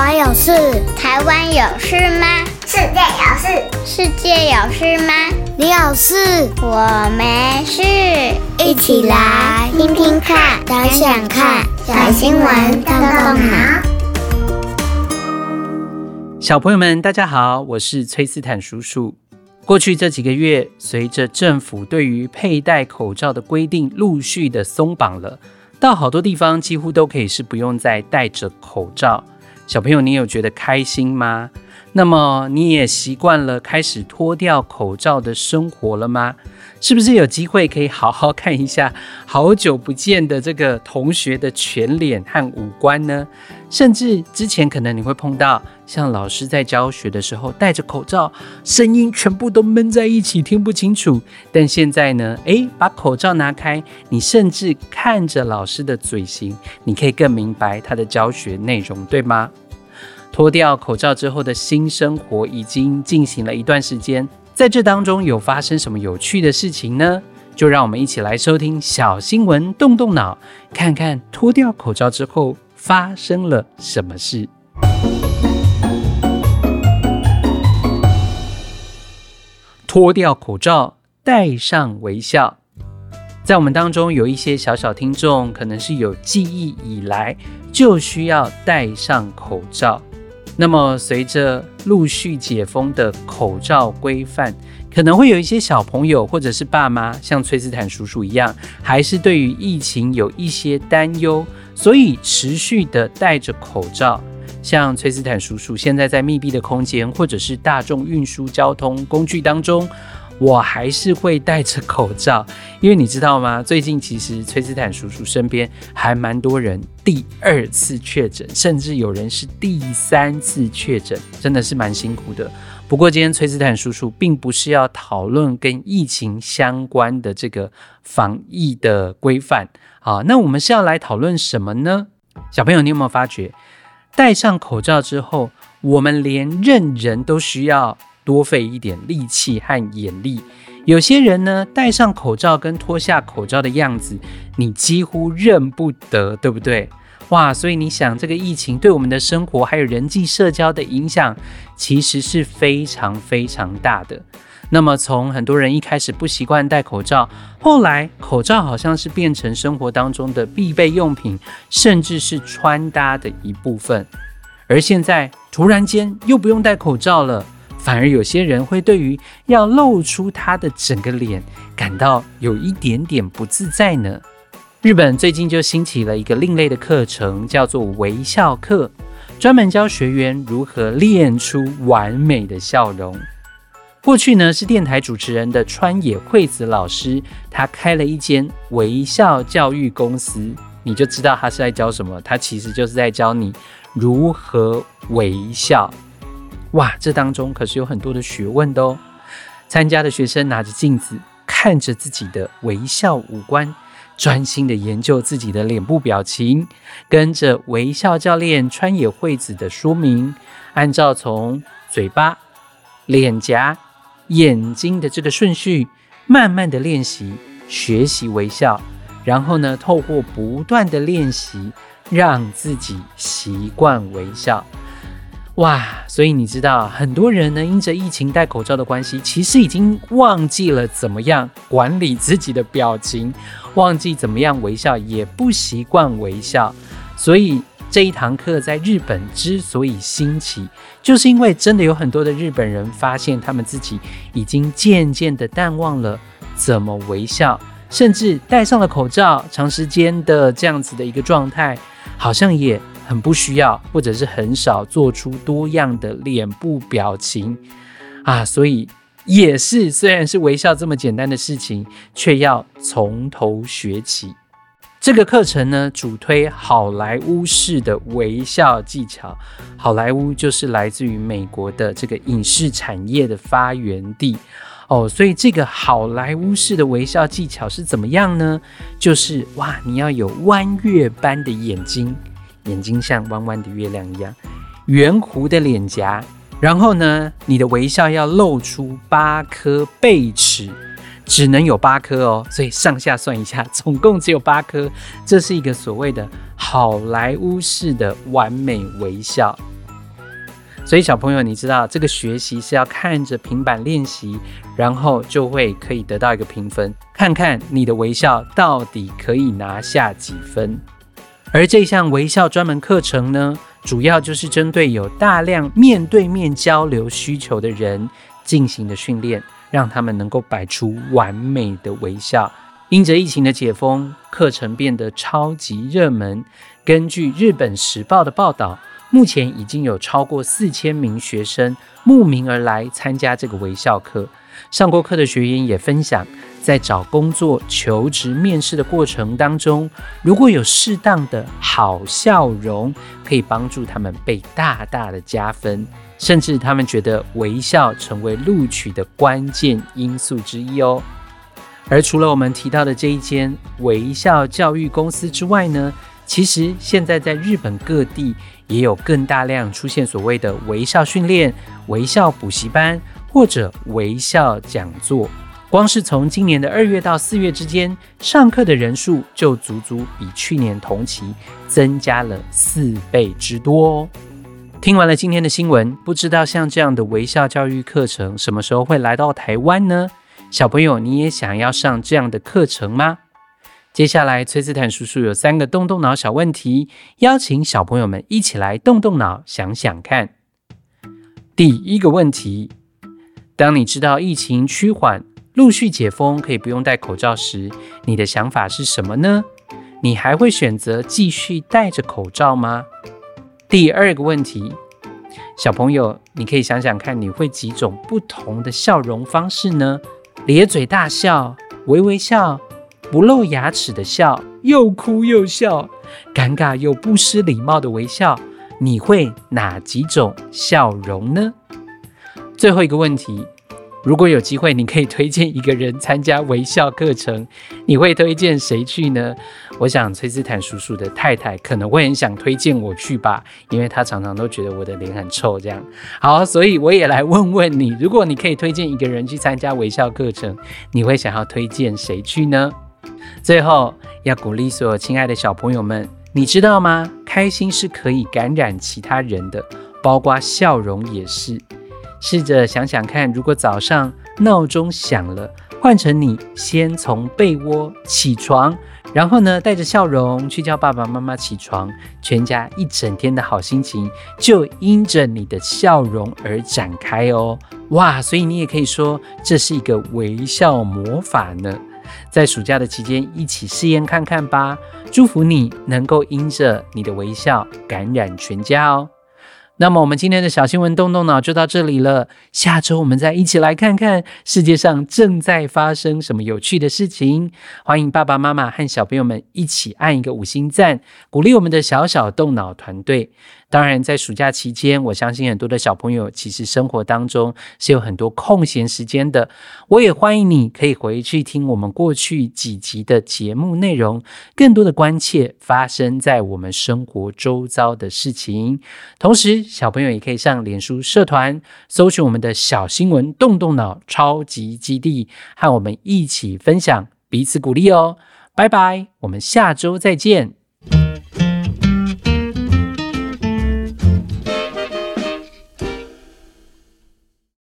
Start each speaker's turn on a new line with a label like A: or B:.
A: 湾有事？
B: 台湾有事吗？
C: 世界有事？
B: 世界有事吗？
A: 你有事？
B: 我没事。
A: 一起来听听看，想想看，小新闻动动脑。
D: 小朋友们，大家好，我是崔斯坦叔叔。过去这几个月，随着政府对于佩戴口罩的规定陆续的松绑了，到好多地方几乎都可以是不用再戴着口罩。小朋友，你有觉得开心吗？那么你也习惯了开始脱掉口罩的生活了吗？是不是有机会可以好好看一下好久不见的这个同学的全脸和五官呢？甚至之前可能你会碰到像老师在教学的时候戴着口罩，声音全部都闷在一起，听不清楚。但现在呢，诶，把口罩拿开，你甚至看着老师的嘴型，你可以更明白他的教学内容，对吗？脱掉口罩之后的新生活已经进行了一段时间，在这当中有发生什么有趣的事情呢？就让我们一起来收听小新闻，动动脑，看看脱掉口罩之后发生了什么事。脱掉口罩，戴上微笑。在我们当中有一些小小听众，可能是有记忆以来就需要戴上口罩。那么，随着陆续解封的口罩规范，可能会有一些小朋友或者是爸妈，像崔斯坦叔叔一样，还是对于疫情有一些担忧，所以持续的戴着口罩。像崔斯坦叔叔现在在密闭的空间，或者是大众运输交通工具当中。我还是会戴着口罩，因为你知道吗？最近其实崔斯坦叔叔身边还蛮多人第二次确诊，甚至有人是第三次确诊，真的是蛮辛苦的。不过今天崔斯坦叔叔并不是要讨论跟疫情相关的这个防疫的规范啊，那我们是要来讨论什么呢？小朋友，你有没有发觉，戴上口罩之后，我们连认人都需要多费一点力气和眼力，有些人呢，戴上口罩跟脱下口罩的样子，你几乎认不得，对不对？哇，所以你想，这个疫情对我们的生活还有人际社交的影响，其实是非常非常大的。那么，从很多人一开始不习惯戴口罩，后来口罩好像是变成生活当中的必备用品，甚至是穿搭的一部分，而现在突然间又不用戴口罩了。反而有些人会对于要露出他的整个脸感到有一点点不自在呢。日本最近就兴起了一个另类的课程，叫做微笑课，专门教学员如何练出完美的笑容。过去呢，是电台主持人的川野惠子老师，他开了一间微笑教育公司，你就知道他是在教什么。他其实就是在教你如何微笑。哇，这当中可是有很多的学问的哦。参加的学生拿着镜子，看着自己的微笑五官，专心的研究自己的脸部表情，跟着微笑教练川野惠子的说明，按照从嘴巴、脸颊、眼睛的这个顺序，慢慢的练习学习微笑，然后呢，透过不断的练习，让自己习惯微笑。哇，所以你知道，很多人呢，因着疫情戴口罩的关系，其实已经忘记了怎么样管理自己的表情，忘记怎么样微笑，也不习惯微笑。所以这一堂课在日本之所以兴起，就是因为真的有很多的日本人发现他们自己已经渐渐的淡忘了怎么微笑，甚至戴上了口罩，长时间的这样子的一个状态，好像也。很不需要，或者是很少做出多样的脸部表情啊，所以也是虽然是微笑这么简单的事情，却要从头学起。这个课程呢，主推好莱坞式的微笑技巧。好莱坞就是来自于美国的这个影视产业的发源地哦，所以这个好莱坞式的微笑技巧是怎么样呢？就是哇，你要有弯月般的眼睛。眼睛像弯弯的月亮一样，圆弧的脸颊，然后呢，你的微笑要露出八颗贝齿，只能有八颗哦，所以上下算一下，总共只有八颗。这是一个所谓的好莱坞式的完美微笑。所以小朋友，你知道这个学习是要看着平板练习，然后就会可以得到一个评分，看看你的微笑到底可以拿下几分。而这项微笑专门课程呢，主要就是针对有大量面对面交流需求的人进行的训练，让他们能够摆出完美的微笑。因着疫情的解封，课程变得超级热门。根据日本时报的报道，目前已经有超过四千名学生慕名而来参加这个微笑课。上过课的学员也分享，在找工作、求职、面试的过程当中，如果有适当的好笑容，可以帮助他们被大大的加分。甚至他们觉得微笑成为录取的关键因素之一哦。而除了我们提到的这一间微笑教育公司之外呢，其实现在在日本各地也有更大量出现所谓的微笑训练、微笑补习班或者微笑讲座。光是从今年的二月到四月之间，上课的人数就足足比去年同期增加了四倍之多。听完了今天的新闻，不知道像这样的微笑教育课程什么时候会来到台湾呢？小朋友，你也想要上这样的课程吗？接下来，崔斯坦叔叔有三个动动脑小问题，邀请小朋友们一起来动动脑，想想看。第一个问题：当你知道疫情趋缓、陆续解封，可以不用戴口罩时，你的想法是什么呢？你还会选择继续戴着口罩吗？第二个问题：小朋友，你可以想想看，你会几种不同的笑容方式呢？咧嘴大笑、微微笑、不露牙齿的笑、又哭又笑、尴尬又不失礼貌的微笑，你会哪几种笑容呢？最后一个问题。如果有机会，你可以推荐一个人参加微笑课程，你会推荐谁去呢？我想崔斯坦叔叔的太太可能会很想推荐我去吧，因为她常常都觉得我的脸很臭。这样好，所以我也来问问你，如果你可以推荐一个人去参加微笑课程，你会想要推荐谁去呢？最后要鼓励所有亲爱的小朋友们，你知道吗？开心是可以感染其他人的，包括笑容也是。试着想想看，如果早上闹钟响了，换成你先从被窝起床，然后呢，带着笑容去叫爸爸妈妈起床，全家一整天的好心情就因着你的笑容而展开哦。哇，所以你也可以说这是一个微笑魔法呢。在暑假的期间，一起试验看看吧。祝福你能够因着你的微笑感染全家哦。那么我们今天的小新闻动动脑就到这里了。下周我们再一起来看看世界上正在发生什么有趣的事情。欢迎爸爸妈妈和小朋友们一起按一个五星赞，鼓励我们的小小动脑团队。当然，在暑假期间，我相信很多的小朋友其实生活当中是有很多空闲时间的。我也欢迎你可以回去听我们过去几集的节目内容，更多的关切发生在我们生活周遭的事情。同时，小朋友也可以上脸书社团，搜寻我们的小新闻，动动脑超级基地，和我们一起分享，彼此鼓励哦。拜拜，我们下周再见。